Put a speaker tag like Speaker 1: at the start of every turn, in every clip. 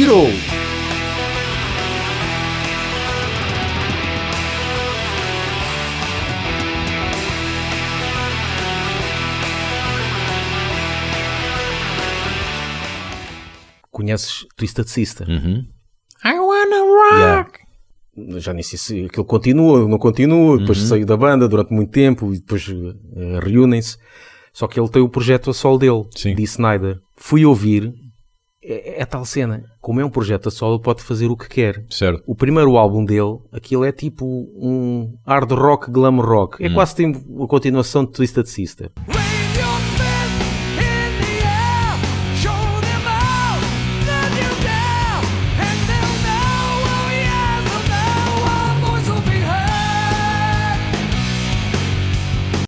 Speaker 1: Hero. Conheces Twisted Sister?
Speaker 2: Uhum.
Speaker 1: I wanna rock! Já nem sei se aquilo continua, não continua, depois saiu da banda durante muito tempo e depois eh, reúnem-se. Só que ele tem o projeto a solo dele,
Speaker 2: Sim.
Speaker 1: de Snyder. Fui ouvir, é, é tal cena. Como é um projeto a solo, pode fazer o que quer.
Speaker 2: Certo.
Speaker 1: O primeiro álbum dele, aquilo é tipo um hard rock, glam rock. É quase tipo a continuação de Twisted Sister.
Speaker 3: Oh.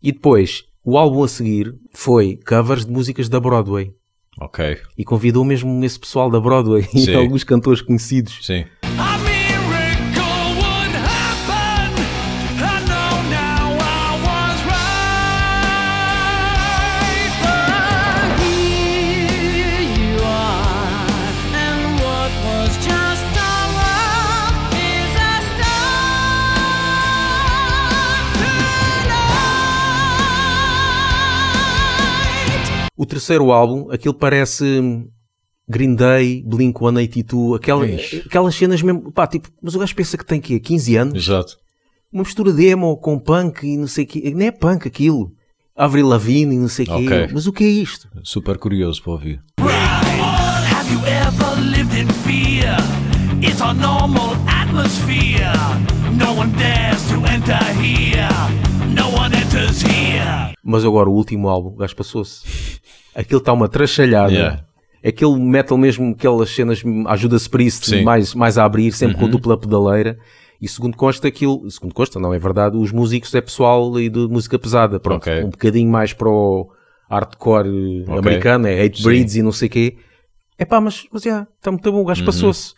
Speaker 1: E depois, o álbum a seguir foi covers de músicas da Broadway.
Speaker 2: Ok.
Speaker 1: E convidou mesmo esse pessoal da Broadway e
Speaker 2: Sim.
Speaker 1: alguns cantores conhecidos.
Speaker 2: Sim.
Speaker 1: Terceiro álbum, aquilo parece hum, Green Day, Blink-182, aquela,
Speaker 2: Ixi.
Speaker 1: aquelas cenas mesmo, pá, tipo, mas o gajo pensa que tem quê? 15 anos?
Speaker 2: Exato.
Speaker 1: Uma mistura de emo com punk e não sei o quê. Nem é punk aquilo. Avril Lavigne e não sei o quê.
Speaker 2: Ok.
Speaker 1: Mas o que é isto?
Speaker 2: Super curioso para ouvir.
Speaker 3: Have you ever lived in fear? It's a normal atmosphere. No one dares to enter here. No one enters here.
Speaker 1: Mas agora o último álbum, o gajo passou-se. Aquilo está uma trachalhada.
Speaker 2: Yeah.
Speaker 1: Aquele metal mesmo, aquelas cenas, ajuda-se para isso,
Speaker 2: Sim. Uhum.
Speaker 1: mais, mais a abrir, sempre com dupla pedaleira. E segundo consta aquilo, segundo consta, não é verdade, os músicos é pessoal e de música pesada, pronto.
Speaker 2: Ok.
Speaker 1: Um bocadinho mais para o hardcore eh, americano, é Hate
Speaker 2: Sim.
Speaker 1: Breeds e não sei o quê. É pá, mas, mas já, está muito bom, o
Speaker 2: Uhum.
Speaker 1: gajo passou-se.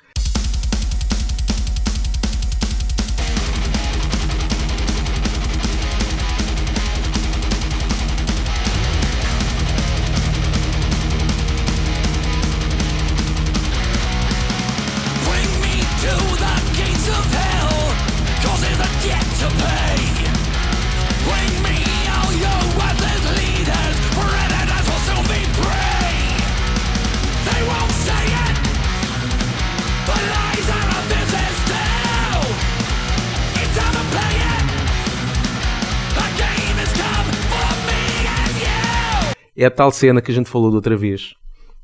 Speaker 1: É a tal cena que a gente falou da outra vez,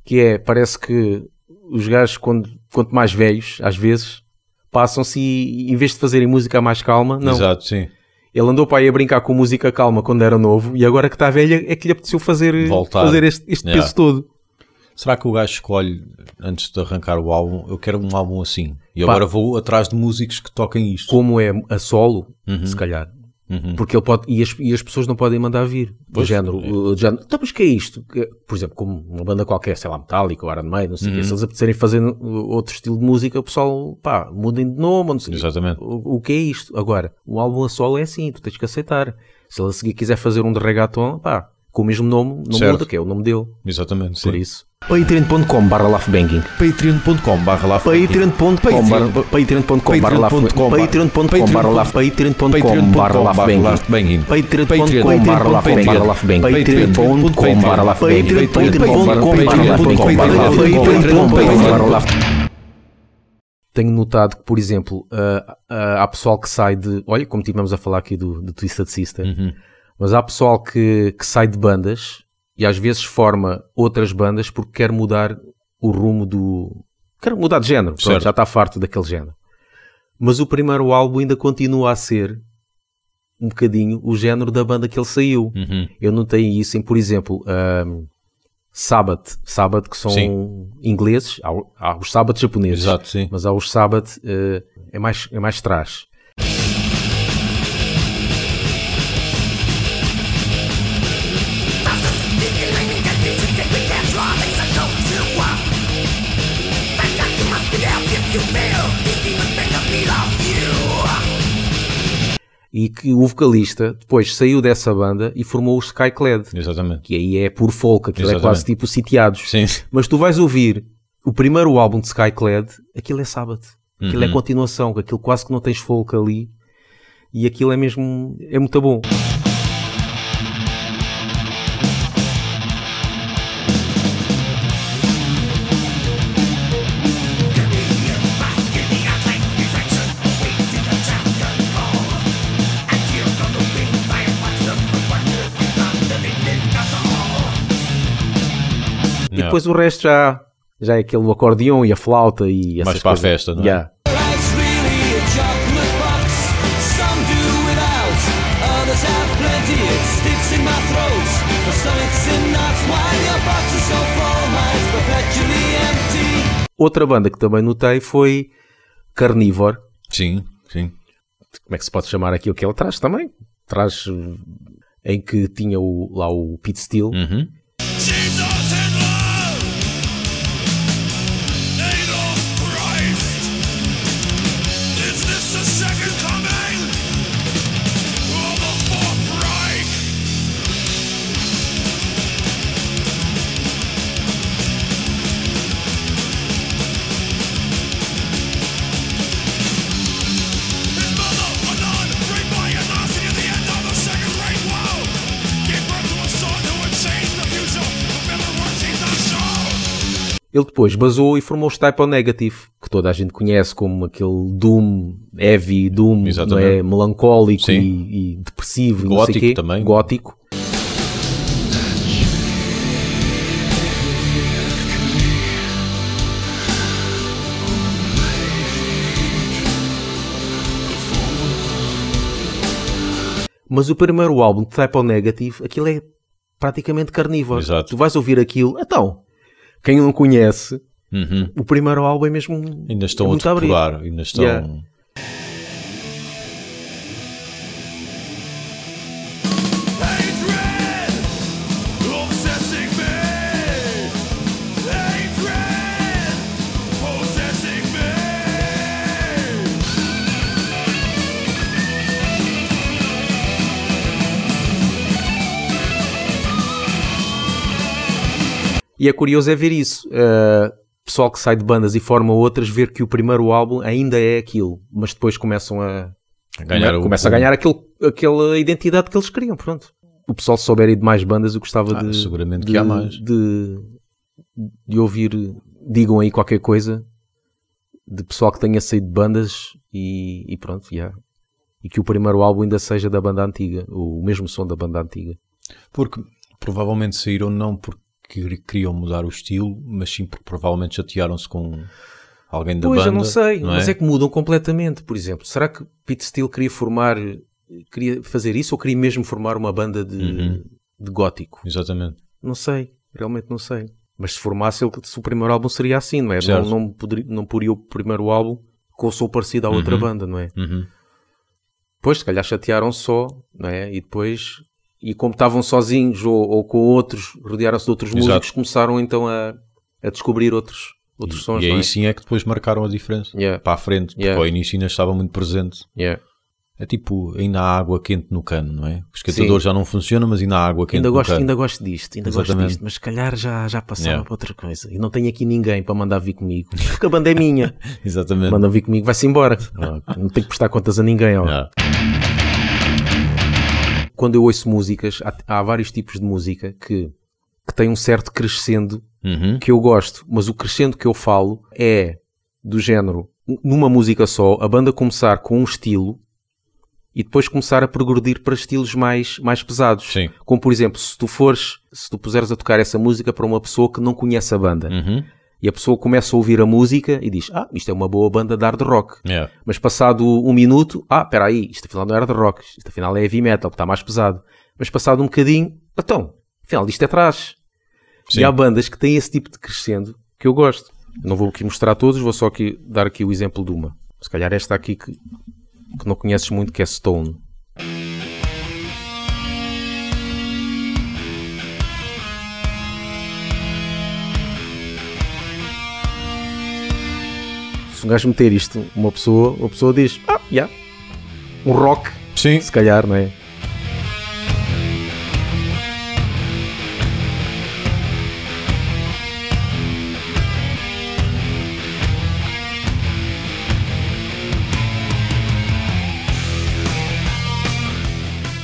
Speaker 1: que é, parece que os gajos, quando, quanto mais velhos, às vezes, passam-se e, em vez de fazerem música mais calma, não.
Speaker 2: Exato, sim.
Speaker 1: Ele andou para aí a brincar com música calma quando era novo e agora que está velha é que lhe apeteceu fazer,
Speaker 2: Voltar.
Speaker 1: fazer este, este
Speaker 2: Yeah.
Speaker 1: peso todo.
Speaker 2: Será que o gajo escolhe, antes de arrancar o álbum, eu quero um álbum assim? E
Speaker 1: Pá.
Speaker 2: agora vou atrás de músicos que toquem isto.
Speaker 1: Como é a solo,
Speaker 2: Uhum.
Speaker 1: se calhar. Porque ele pode, e as, e as pessoas não podem mandar vir. Do
Speaker 2: Pois,
Speaker 1: género,
Speaker 2: é.
Speaker 1: o género, então, mas que é isto? Por exemplo, como uma banda qualquer, sei lá, Metallica ou Iron Maiden, não sei o
Speaker 2: Uhum.
Speaker 1: quê, se eles apetecerem fazer outro estilo de música, o pessoal, pá, mudem de nome, não sei.
Speaker 2: Exatamente.
Speaker 1: O, o que é isto? Agora, o álbum a solo é assim, tu tens que aceitar. Se ele a seguir quiser fazer um de reggaeton, pá, com o mesmo nome, não
Speaker 2: Certo.
Speaker 1: muda, que é o nome dele.
Speaker 2: Exatamente,
Speaker 1: Por
Speaker 2: sim.
Speaker 1: isso. Patreon.com barra laughbanging
Speaker 2: Patreon.com barra lá
Speaker 1: Patreon.com barra Patreon.com barra Patreon.com barra laugh- Patreon.com barra Patreon.com barra Tenho notado que, por exemplo, ah, ah, há pessoal que sai de. Olha, como tivemos a falar aqui do, do Twisted Sister, mas há pessoal que, que sai de bandas e às vezes forma outras bandas porque quer mudar o rumo do. Quer mudar de género, pronto, já está farto daquele género. Mas o primeiro álbum ainda continua a ser um bocadinho o género da banda que ele saiu.
Speaker 2: Uhum.
Speaker 1: Eu notei isso em, por exemplo, um, Sabbath, Sabbath que são
Speaker 2: Sim.
Speaker 1: ingleses, há, há os Sabbath japoneses,
Speaker 2: Exato,
Speaker 1: mas há os Sabbath eh, é mais é mais trás. E que o vocalista depois saiu dessa banda e formou os Skyclad,
Speaker 2: Exatamente.
Speaker 1: que aí é por folk, aquilo é
Speaker 2: Exatamente.
Speaker 1: quase tipo sitiados.
Speaker 2: Sim.
Speaker 1: Mas tu vais ouvir O primeiro álbum de Skyclad, aquilo é sábado. Aquilo é
Speaker 2: Uhum.
Speaker 1: continuação, aquilo quase que não tens folk ali. E aquilo é mesmo, é muito bom. Depois o resto já, já é aquele acordeão e a flauta e essas
Speaker 2: Mais para a
Speaker 1: coisas.
Speaker 2: festa, não é?
Speaker 1: Yeah.
Speaker 3: A.
Speaker 1: Outra banda que também notei foi Carnivore.
Speaker 2: Sim, sim.
Speaker 1: Como é que se pode chamar aquilo que ele traz também? Traz eh, em que tinha o, lá o Pete Steele.
Speaker 2: Uhum.
Speaker 1: Ele depois basou e formou os Type O Negative, que toda a gente conhece como aquele Doom, heavy Doom, não é? Melancólico e, e depressivo, e não
Speaker 2: Gótico
Speaker 1: sei quê.
Speaker 2: também.
Speaker 1: Gótico. Mas o primeiro álbum de Type O Negative, aquilo é praticamente carnívoro.
Speaker 2: Exato.
Speaker 1: Tu vais ouvir aquilo, então, quem não conhece,
Speaker 2: Uhum.
Speaker 1: o primeiro álbum é mesmo.
Speaker 2: Ainda estão
Speaker 1: é
Speaker 2: a depurar, ainda estão.
Speaker 1: Yeah. E é curioso é ver isso. Uh, pessoal que sai de bandas e forma outras, ver que o primeiro álbum ainda é aquilo, mas depois começam a
Speaker 2: A ganhar o-
Speaker 1: começa a ganhar aquele, aquela identidade que eles queriam. Pronto. O pessoal se souber de mais bandas, eu gostava
Speaker 2: Ah,
Speaker 1: de,
Speaker 2: seguramente
Speaker 1: de,
Speaker 2: que há mais.
Speaker 1: De, de ouvir, digam aí qualquer coisa de pessoal que tenha saído de bandas e, e pronto, yeah. e que o primeiro álbum ainda seja da banda antiga, o mesmo som da banda antiga.
Speaker 2: Porque provavelmente saíram não porque queriam mudar o estilo, mas sim porque provavelmente chatearam-se com alguém da
Speaker 1: Pois,
Speaker 2: banda.
Speaker 1: eu não sei, mas
Speaker 2: é?
Speaker 1: é que mudam completamente. Por exemplo, será que Pete Steele queria formar, queria fazer isso ou queria mesmo formar uma banda de,
Speaker 2: Uhum.
Speaker 1: de gótico?
Speaker 2: Exatamente.
Speaker 1: Não sei, realmente não sei. Mas se formasse, ele, se o primeiro álbum seria assim, não é? Não,
Speaker 2: Certo.
Speaker 1: não, poderia, não poria o primeiro álbum com o som parecido à outra
Speaker 2: Uhum.
Speaker 1: banda, não é?
Speaker 2: Uhum.
Speaker 1: Pois, se calhar chatearam só, não é? E depois, e como estavam sozinhos ou, ou com outros, rodearam-se de outros
Speaker 2: Exato.
Speaker 1: músicos, começaram então a, a descobrir outros, outros sons,
Speaker 2: E
Speaker 1: não
Speaker 2: aí
Speaker 1: é?
Speaker 2: sim é que depois marcaram a diferença.
Speaker 1: Yeah.
Speaker 2: Para a frente, porque
Speaker 1: Yeah.
Speaker 2: ao início ainda estava muito presente.
Speaker 1: Yeah.
Speaker 2: É tipo, ainda há água quente no cano, não é? O esquentador já não funciona, mas ainda há água quente
Speaker 1: Ainda
Speaker 2: no
Speaker 1: gosto,
Speaker 2: cano.
Speaker 1: ainda gosto disto, ainda gosto
Speaker 2: Exatamente.
Speaker 1: disto, mas se calhar já, já passava para outra coisa. E não tenho aqui ninguém para mandar vir comigo, porque a banda é minha.
Speaker 2: Exatamente.
Speaker 1: Manda vir comigo, vai-se embora. Não tenho que prestar contas a ninguém. ó. Quando eu ouço músicas, há, há vários tipos de música que, que têm um certo crescendo
Speaker 2: Uhum.
Speaker 1: que eu gosto, mas o crescendo que eu falo é do género, numa música só, a banda começar com um estilo e depois começar a progredir para estilos mais, mais pesados.
Speaker 2: Sim.
Speaker 1: Como por exemplo, se tu fores, se tu puseres a tocar essa música para uma pessoa que não conhece a banda
Speaker 2: Uhum.
Speaker 1: E a pessoa começa a ouvir a música e diz, ah, isto é uma boa banda de hard rock.
Speaker 2: Yeah.
Speaker 1: Mas passado um minuto, ah, espera aí, isto afinal não é hard rock, isto afinal é heavy metal, que está mais pesado. Mas passado um bocadinho, então, afinal isto é trash.
Speaker 2: Sim.
Speaker 1: E há bandas que têm esse tipo de crescendo que eu gosto. Não vou aqui mostrar todos, vou só aqui dar aqui o exemplo de uma. Se calhar esta aqui que, que não conheces muito, que é Stone. se um gajo meter isto, uma pessoa, uma pessoa diz, ah, yeah, um rock,
Speaker 2: Sim.
Speaker 1: se calhar, não é?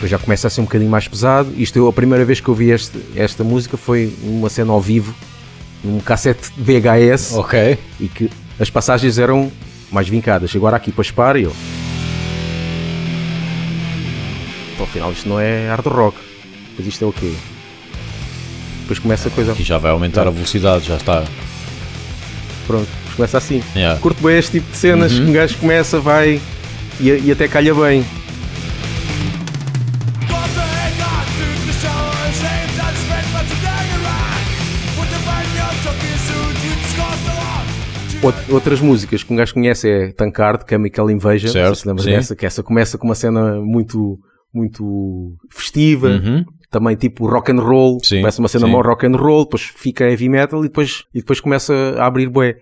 Speaker 1: já começa a ser um bocadinho mais pesado. Isto eu, a primeira vez que eu vi este, esta música foi numa cena ao vivo, num cassete VHS.
Speaker 2: Ok.
Speaker 1: E que as passagens eram mais vincadas. Agora aqui para e eu. Então, afinal isto não é hard rock. Depois isto é o quê? Depois começa a coisa.
Speaker 2: E já vai aumentar a velocidade, já está.
Speaker 1: Pronto, começa assim.
Speaker 2: Yeah.
Speaker 1: Curto bem este tipo de cenas
Speaker 2: Uhum.
Speaker 1: um gajo começa, vai e, e até calha bem. Outras músicas que um gajo conhece é Tankard, Chemical Invasion.
Speaker 2: Certo,
Speaker 1: se lembras
Speaker 2: sim.
Speaker 1: dessa, que essa começa com uma cena muito, muito festiva.
Speaker 2: Uhum.
Speaker 1: Também tipo rock and roll.
Speaker 2: Sim,
Speaker 1: começa uma cena
Speaker 2: sim.
Speaker 1: mó rock and roll, depois fica heavy metal e depois, e depois começa a abrir bué.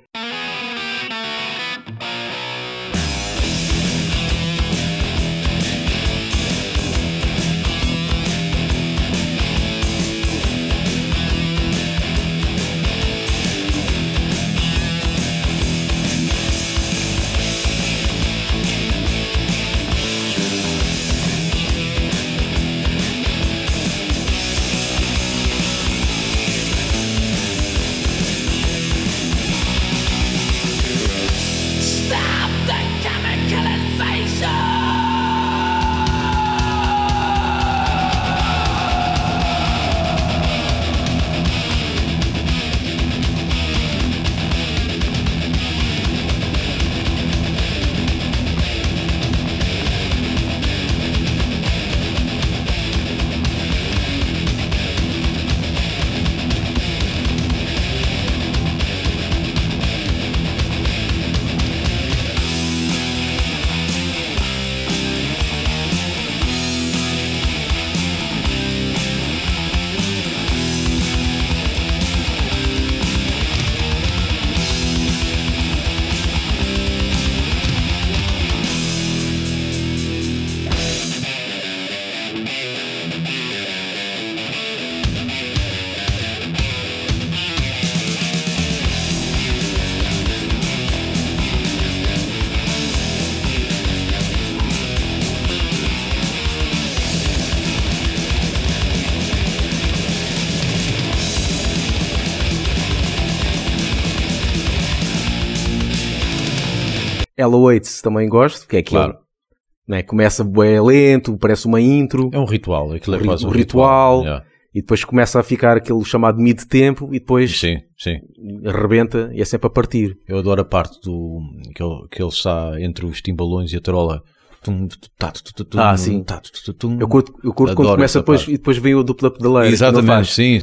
Speaker 1: Ella Waits também gosto, que é aquilo.
Speaker 2: Claro.
Speaker 1: Né? Começa bué lento, parece uma intro.
Speaker 2: É um ritual. Aquilo é
Speaker 1: ri-
Speaker 2: quase um
Speaker 1: o ritual.
Speaker 2: Yeah.
Speaker 1: E depois começa a ficar aquele chamado mid-tempo e depois
Speaker 2: Sim, sim.
Speaker 1: arrebenta e é sempre a partir.
Speaker 2: Eu adoro a parte do que ele, que ele está entre os timbalões e a tarola. Tá,
Speaker 1: Ah, sim.
Speaker 2: tá.
Speaker 1: Eu curto, eu curto quando começa depois
Speaker 2: parte.
Speaker 1: e depois vem o que não
Speaker 2: Exatamente, sim.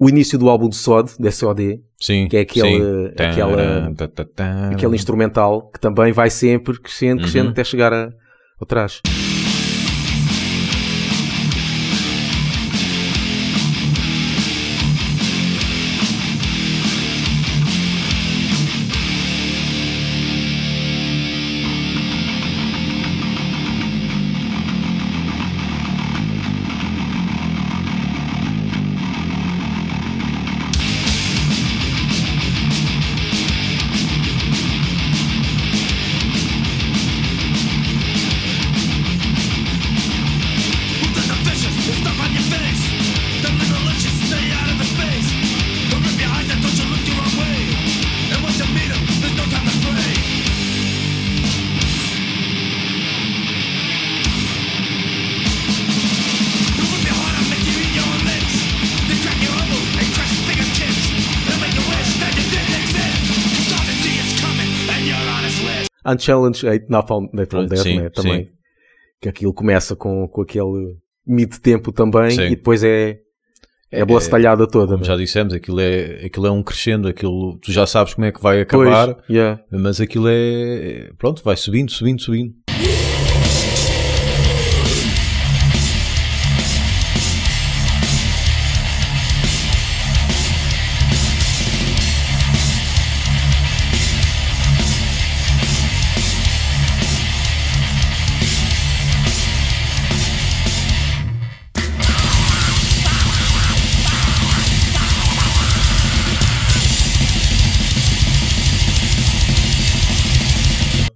Speaker 1: O início do álbum de SOD, da SOD,
Speaker 2: Sim.
Speaker 1: que é aquele,
Speaker 2: sim.
Speaker 1: aquela, aquele instrumental que também vai sempre crescendo, crescendo
Speaker 2: Uhum.
Speaker 1: até chegar a, ao trás. Unchallenged Hate Napalm, Napalm Death,
Speaker 2: sim,
Speaker 1: né, também.
Speaker 2: sim.
Speaker 1: Que aquilo começa com, com aquele mid-tempo também
Speaker 2: Sim.
Speaker 1: e depois é, é a blastalhada toda.
Speaker 2: Como
Speaker 1: né?
Speaker 2: já dissemos, aquilo é, aquilo é um crescendo, aquilo, tu já sabes como é que vai
Speaker 1: Pois,
Speaker 2: acabar,
Speaker 1: yeah.
Speaker 2: mas aquilo é, pronto, vai subindo, subindo, subindo.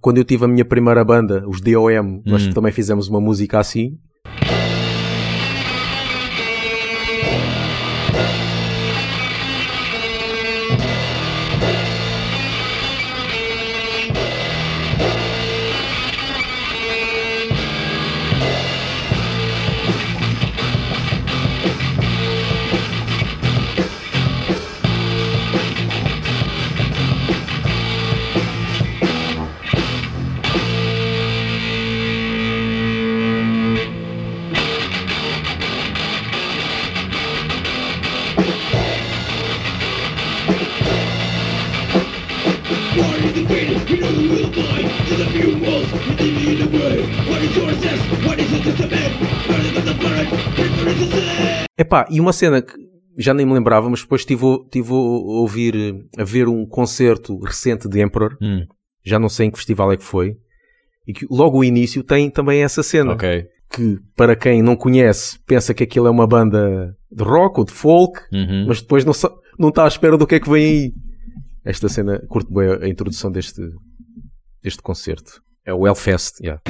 Speaker 1: Quando eu tive a minha primeira banda, os DOM, nós
Speaker 2: Hum.
Speaker 1: também fizemos uma música assim. Epá, e uma cena que já nem me lembrava, mas depois estive, a- tive a ouvir, a ver um concerto recente de Emperor,
Speaker 2: Hum,
Speaker 1: já não sei em que festival é que foi, e que logo o início tem também essa cena. Que, para quem não conhece, pensa que aquilo é uma banda de rock ou de folk,
Speaker 2: Uhum.
Speaker 1: mas depois não, não está à espera do que é que vem aí. Esta cena, curto bem a, a introdução deste, deste concerto. É o Hellfest, yeah.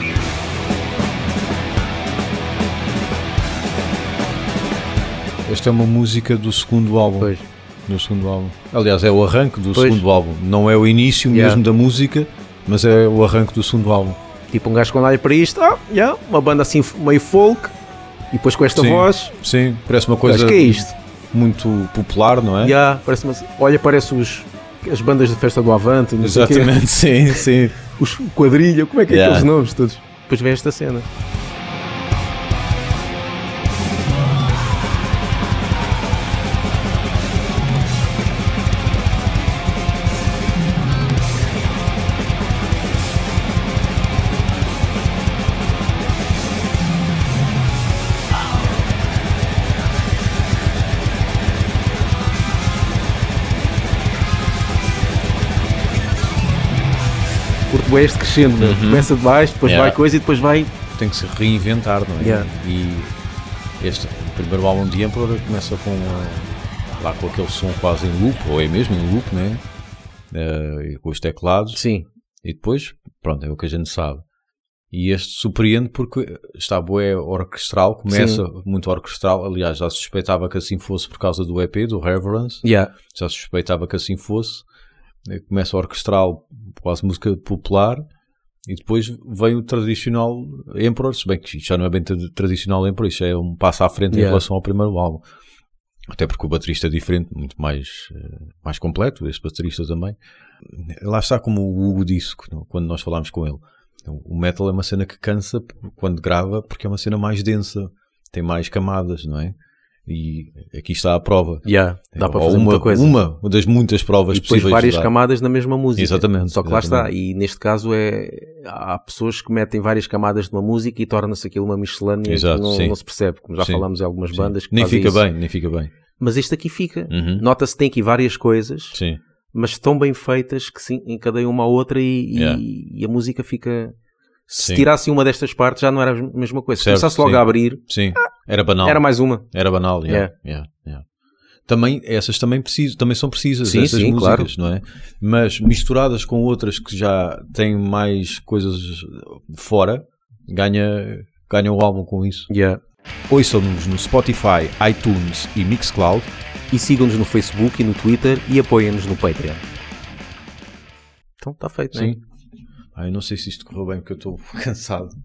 Speaker 2: Esta é uma música do segundo álbum.
Speaker 1: Pois.
Speaker 2: Do segundo álbum. Aliás, é o arranque do
Speaker 1: Pois.
Speaker 2: segundo álbum. Não é o início
Speaker 1: Yeah.
Speaker 2: mesmo da música, mas é o arranque do segundo álbum.
Speaker 1: Tipo um gajo quando olha para isto, ah, yeah, uma banda assim meio folk, e depois com esta
Speaker 2: Sim.
Speaker 1: voz,
Speaker 2: Sim, parece uma
Speaker 1: coisa
Speaker 2: coisa
Speaker 1: que é isto?
Speaker 2: muito popular, não é?
Speaker 1: Yeah, parece uma- olha, parece os, as bandas de festa do Avante.
Speaker 2: Exatamente, sim, sim.
Speaker 1: os quadrilha, como é que é
Speaker 2: Yeah.
Speaker 1: aqueles nomes todos? Depois vem esta cena. Curto bem este crescendo, né? começa de baixo, depois
Speaker 2: Yeah.
Speaker 1: vai coisa e depois vai.
Speaker 2: Tem que se reinventar, não é?
Speaker 1: Yeah.
Speaker 2: E este primeiro álbum de Emperor começa com lá com aquele som quase em loop, ou é mesmo em loop, né? Uh, com os teclados.
Speaker 1: Sim,
Speaker 2: E depois, pronto, é o que a gente sabe. E este surpreende porque está bué orquestral, começa muito orquestral. Aliás, já suspeitava que assim fosse por causa do EP, do Reverence.
Speaker 1: yeah.
Speaker 2: Já suspeitava que assim fosse. Eh, Começa orquestral, quase música popular. E depois vem o tradicional Emperor, se bem que isto já não é bem tra- tradicional Emperor, isto é um passo à frente em
Speaker 1: Yeah.
Speaker 2: relação ao primeiro álbum. Até porque o baterista é diferente, muito mais, eh, mais completo, este baterista também. Lá está como o Hugo disse quando- quando nós falámos com ele. O metal é uma cena que cansa quando grava porque é uma cena mais densa, tem mais camadas, não é? E aqui está a prova.
Speaker 1: Yeah, dá para
Speaker 2: Ou
Speaker 1: fazer
Speaker 2: uma,
Speaker 1: muita coisa.
Speaker 2: Uma das muitas provas
Speaker 1: e depois
Speaker 2: possíveis
Speaker 1: várias
Speaker 2: de
Speaker 1: camadas na mesma música.
Speaker 2: Exatamente,
Speaker 1: Só que lá está.
Speaker 2: exatamente.
Speaker 1: E neste caso é há pessoas que metem várias camadas de uma música e torna-se aquilo uma miscelânea
Speaker 2: Exato,
Speaker 1: que não, não se percebe, como já
Speaker 2: Sim,
Speaker 1: falámos em algumas
Speaker 2: Sim.
Speaker 1: bandas que
Speaker 2: Nem fica
Speaker 1: isso.
Speaker 2: bem, nem fica bem.
Speaker 1: Mas este aqui fica.
Speaker 2: Uhum.
Speaker 1: Nota-se que tem aqui várias coisas,
Speaker 2: Sim,
Speaker 1: mas tão bem feitas que se encadeiam uma à outra e, e-
Speaker 2: Yeah.
Speaker 1: e a música fica. Se
Speaker 2: Sim.
Speaker 1: tirassem uma destas partes já não era a mesma coisa. Se
Speaker 2: Certo,
Speaker 1: começasse logo
Speaker 2: sim.
Speaker 1: a abrir,
Speaker 2: sim. Era banal.
Speaker 1: era mais uma.
Speaker 2: Era banal, yeah,
Speaker 1: Yeah.
Speaker 2: yeah, yeah. Também, essas também, precisam, também são precisas,
Speaker 1: Sim,
Speaker 2: essas
Speaker 1: sim,
Speaker 2: músicas, não é? Mas misturadas com outras que já têm mais coisas fora, ganha, ganha o álbum com isso.
Speaker 1: Yeah.
Speaker 2: Ouçam-nos no Spotify, iTunes e Mixcloud.
Speaker 1: E sigam-nos no Facebook e no Twitter e apoiem-nos no Patreon. Então está feito, não é?
Speaker 2: Ah, eu não sei se isto correu bem porque eu estou cansado.